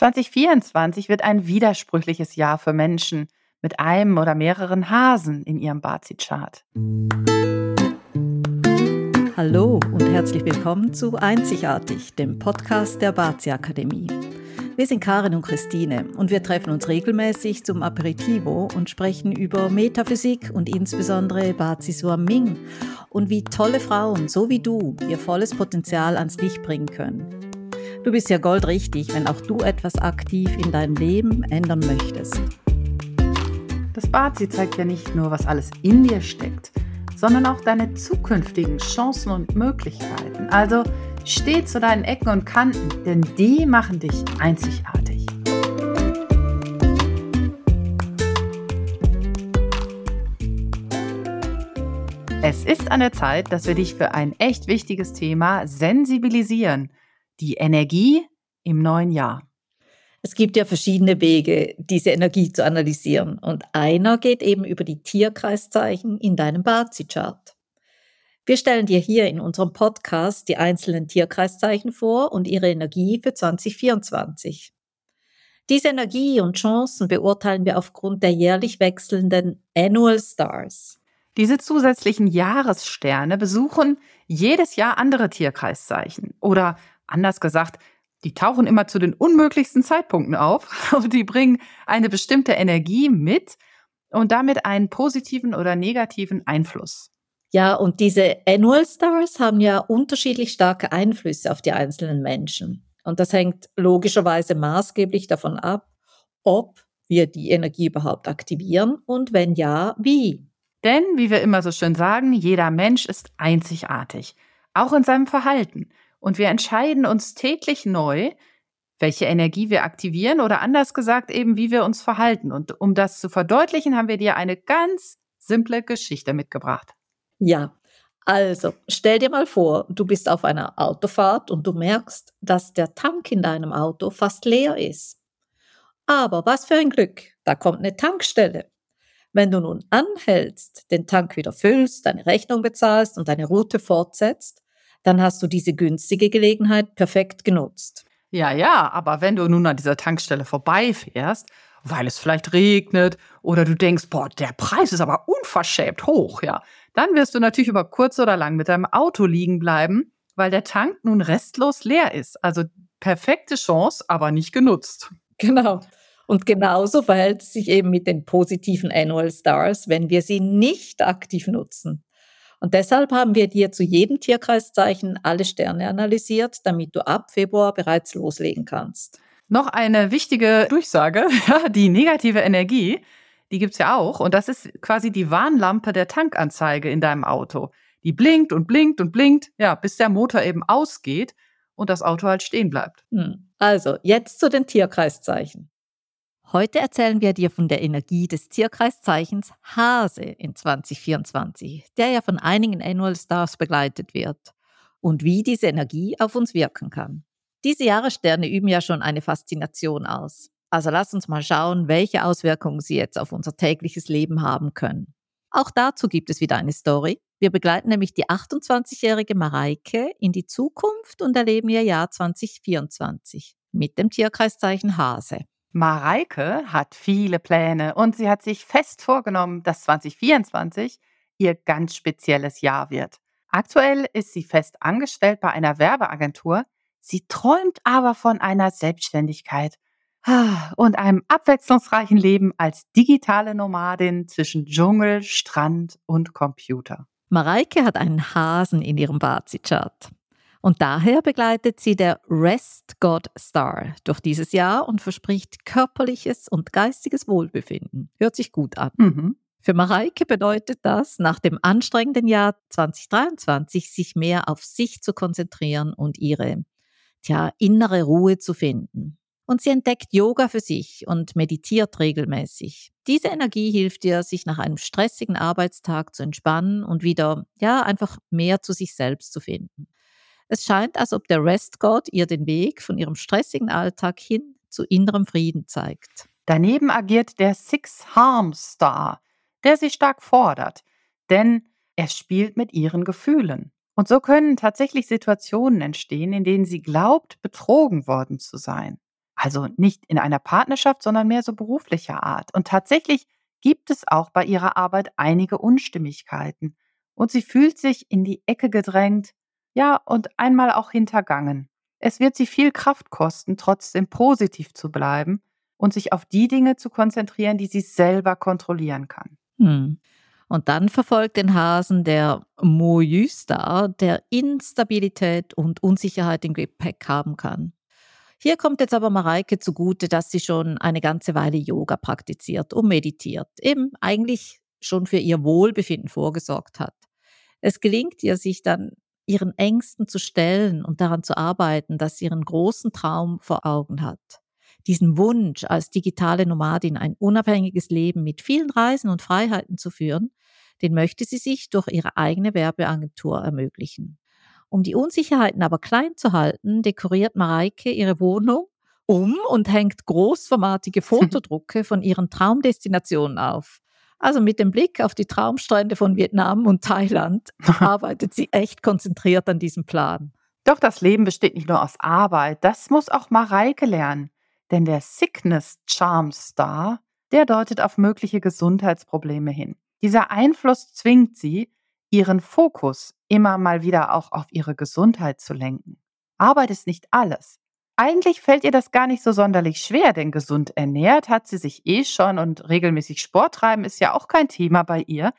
2024 wird ein widersprüchliches Jahr für Menschen mit einem oder mehreren Hasen in ihrem Bazi-Chart. Hallo und herzlich willkommen zu Einzigartig, dem Podcast der Bazi Akademie. Wir sind Karin und Christine und wir treffen uns regelmäßig zum Aperitivo und sprechen über Metaphysik und insbesondere Bazi Ming und wie tolle Frauen, so wie du, ihr volles Potenzial ans Licht bringen können. Du bist ja goldrichtig, wenn auch du etwas aktiv in deinem Leben ändern möchtest. Das Bazi zeigt ja nicht nur, was alles in dir steckt, sondern auch deine zukünftigen Chancen und Möglichkeiten. Also steh zu deinen Ecken und Kanten, denn die machen dich einzigartig. Es ist an der Zeit, dass wir dich für ein echt wichtiges Thema sensibilisieren – die Energie im neuen Jahr? Es gibt ja verschiedene Wege, diese Energie zu analysieren. Und einer geht eben über die Tierkreiszeichen in deinem Bazi-Chart. Wir stellen dir hier in unserem Podcast die einzelnen Tierkreiszeichen vor und ihre Energie für 2024. Diese Energie und Chancen beurteilen wir aufgrund der jährlich wechselnden Annual Stars. Diese zusätzlichen Jahressterne besuchen jedes Jahr andere Tierkreiszeichen oder Anders gesagt, die tauchen immer zu den unmöglichsten Zeitpunkten auf und die bringen eine bestimmte Energie mit und damit einen positiven oder negativen Einfluss. Ja, und diese Annual Stars haben ja unterschiedlich starke Einflüsse auf die einzelnen Menschen. Und das hängt logischerweise maßgeblich davon ab, ob wir die Energie überhaupt aktivieren und wenn ja, wie. Denn, wie wir immer so schön sagen, jeder Mensch ist einzigartig, auch in seinem Verhalten. Und wir entscheiden uns täglich neu, welche Energie wir aktivieren oder anders gesagt eben, wie wir uns verhalten. Und um das zu verdeutlichen, haben wir dir eine ganz simple Geschichte mitgebracht. Ja, also stell dir mal vor, du bist auf einer Autofahrt und du merkst, dass der Tank in deinem Auto fast leer ist. Aber was für ein Glück, da kommt eine Tankstelle. Wenn du nun anhältst, den Tank wieder füllst, deine Rechnung bezahlst und deine Route fortsetzt, dann hast du diese günstige Gelegenheit perfekt genutzt. Ja, ja, aber wenn du nun an dieser Tankstelle vorbeifährst, weil es vielleicht regnet oder du denkst, boah, der Preis ist aber unverschämt hoch, ja, dann wirst du natürlich über kurz oder lang mit deinem Auto liegen bleiben, weil der Tank nun restlos leer ist. Also perfekte Chance, aber nicht genutzt. Genau. Und genauso verhält es sich eben mit den positiven Annual Stars, wenn wir sie nicht aktiv nutzen. Und deshalb haben wir dir zu jedem Tierkreiszeichen alle Sterne analysiert, damit du ab Februar bereits loslegen kannst. Noch eine wichtige Durchsage, die negative Energie, die gibt's ja auch. Und das ist quasi die Warnlampe der Tankanzeige in deinem Auto. Die blinkt und blinkt und blinkt, ja, bis der Motor eben ausgeht und das Auto halt stehen bleibt. Hm. Also, jetzt zu den Tierkreiszeichen. Heute erzählen wir dir von der Energie des Tierkreiszeichens Hase in 2024, der ja von einigen Annual Stars begleitet wird, und wie diese Energie auf uns wirken kann. Diese Jahressterne üben ja schon eine Faszination aus. Also lass uns mal schauen, welche Auswirkungen sie jetzt auf unser tägliches Leben haben können. Auch dazu gibt es wieder eine Story. Wir begleiten nämlich die 28-jährige Mareike in die Zukunft und erleben ihr Jahr 2024 mit dem Tierkreiszeichen Hase. Mareike hat viele Pläne und sie hat sich fest vorgenommen, dass 2024 ihr ganz spezielles Jahr wird. Aktuell ist sie fest angestellt bei einer Werbeagentur. Sie träumt aber von einer Selbstständigkeit ah, und einem abwechslungsreichen Leben als digitale Nomadin zwischen Dschungel, Strand und Computer. Mareike hat einen Hasen in ihrem Bazi-Chart. Und daher begleitet sie der Rest God Star durch dieses Jahr und verspricht körperliches und geistiges Wohlbefinden. Hört sich gut an. Mhm. Für Mareike bedeutet das, nach dem anstrengenden Jahr 2023 sich mehr auf sich zu konzentrieren und ihre tja, innere Ruhe zu finden. Und sie entdeckt Yoga für sich und meditiert regelmäßig. Diese Energie hilft ihr, sich nach einem stressigen Arbeitstag zu entspannen und wieder, ja, einfach mehr zu sich selbst zu finden. Es scheint, als ob der Restgott ihr den Weg von ihrem stressigen Alltag hin zu innerem Frieden zeigt. Daneben agiert der Six Harm Star, der sie stark fordert, denn er spielt mit ihren Gefühlen. Und so können tatsächlich Situationen entstehen, in denen sie glaubt, betrogen worden zu sein. Also nicht in einer Partnerschaft, sondern mehr so beruflicher Art. Und tatsächlich gibt es auch bei ihrer Arbeit einige Unstimmigkeiten. Und sie fühlt sich in die Ecke gedrängt, ja, und einmal auch hintergangen. Es wird sie viel Kraft kosten, trotzdem positiv zu bleiben und sich auf die Dinge zu konzentrieren, die sie selber kontrollieren kann. Hm. Und dann verfolgt den Hasen der Moju-Star, der Instabilität und Unsicherheit im Gepäck haben kann. Hier kommt jetzt aber Mareike zugute, dass sie schon eine ganze Weile Yoga praktiziert und meditiert, eben eigentlich schon für ihr Wohlbefinden vorgesorgt hat. Es gelingt ihr, sich dann ihren Ängsten zu stellen und daran zu arbeiten, dass sie ihren großen Traum vor Augen hat. Diesen Wunsch, als digitale Nomadin ein unabhängiges Leben mit vielen Reisen und Freiheiten zu führen, den möchte sie sich durch ihre eigene Werbeagentur ermöglichen. Um die Unsicherheiten aber klein zu halten, dekoriert Mareike ihre Wohnung um und hängt großformatige Fotodrucke von ihren Traumdestinationen auf. Also mit dem Blick auf die Traumstrände von Vietnam und Thailand arbeitet sie echt konzentriert an diesem Plan. Doch das Leben besteht nicht nur aus Arbeit, das muss auch Mareike lernen. Denn der Sickness Charm Star, der deutet auf mögliche Gesundheitsprobleme hin. Dieser Einfluss zwingt sie, ihren Fokus immer mal wieder auch auf ihre Gesundheit zu lenken. Arbeit ist nicht alles. Eigentlich fällt ihr das gar nicht so sonderlich schwer, denn gesund ernährt hat sie sich eh schon und regelmäßig Sport treiben ist ja auch kein Thema bei ihr.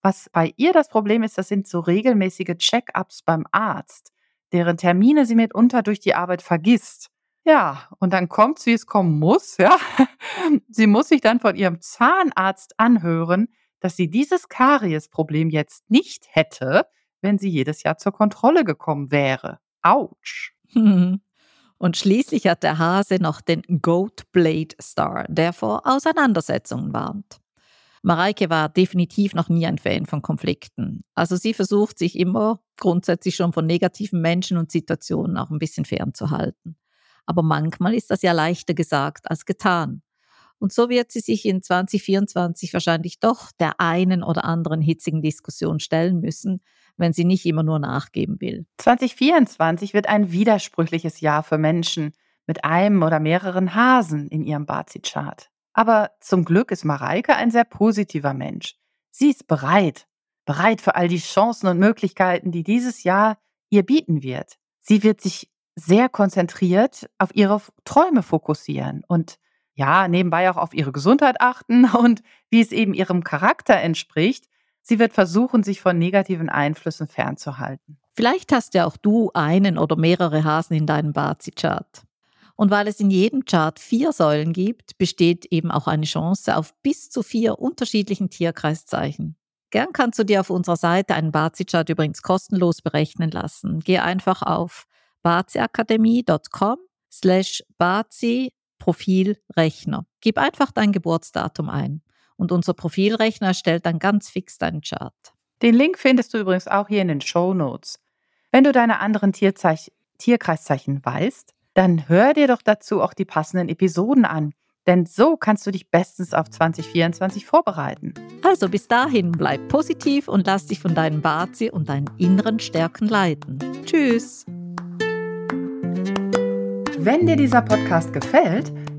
Was bei ihr das Problem ist, das sind so regelmäßige Check-ups beim Arzt, deren Termine sie mitunter durch die Arbeit vergisst. Ja, und dann kommt's, wie es kommen muss, ja. Sie muss sich dann von ihrem Zahnarzt anhören, dass sie dieses Kariesproblem jetzt nicht hätte, wenn sie jedes Jahr zur Kontrolle gekommen wäre. Autsch. Und schließlich hat der Hase noch den Goat Blade Star, der vor Auseinandersetzungen warnt. Mareike war definitiv noch nie ein Fan von Konflikten. Also sie versucht sich immer grundsätzlich schon von negativen Menschen und Situationen auch ein bisschen fernzuhalten. Aber manchmal ist das ja leichter gesagt als getan. Und so wird sie sich in 2024 wahrscheinlich doch der einen oder anderen hitzigen Diskussion stellen müssen, wenn sie nicht immer nur nachgeben will. 2024 wird ein widersprüchliches Jahr für Menschen mit einem oder mehreren Hasen in ihrem Bazi-Chart. Aber zum Glück ist Mareike ein sehr positiver Mensch. Sie ist bereit, bereit für all die Chancen und Möglichkeiten, die dieses Jahr ihr bieten wird. Sie wird sich sehr konzentriert auf ihre Träume fokussieren und ja, nebenbei auch auf ihre Gesundheit achten und wie es eben ihrem Charakter entspricht, Sie wird versuchen, sich von negativen Einflüssen fernzuhalten. Vielleicht hast ja auch du einen oder mehrere Hasen in deinem Bazi-Chart. Und weil es in jedem Chart vier Säulen gibt, besteht eben auch eine Chance auf bis zu vier unterschiedlichen Tierkreiszeichen. Gern kannst du dir auf unserer Seite einen Bazi-Chart übrigens kostenlos berechnen lassen. Geh einfach auf baziakademie.com slash bazi Profilrechner. Gib einfach dein Geburtsdatum ein und unser Profilrechner erstellt dann ganz fix deinen Chart. Den Link findest du übrigens auch hier in den Show Notes. Wenn du deine anderen Tierzeich Tierkreiszeichen weißt, dann hör dir doch dazu auch die passenden Episoden an. Denn so kannst du dich bestens auf 2024 vorbereiten. Also bis dahin bleib positiv und lass dich von deinem Bazi und deinen inneren Stärken leiten. Tschüss! Wenn dir dieser Podcast gefällt,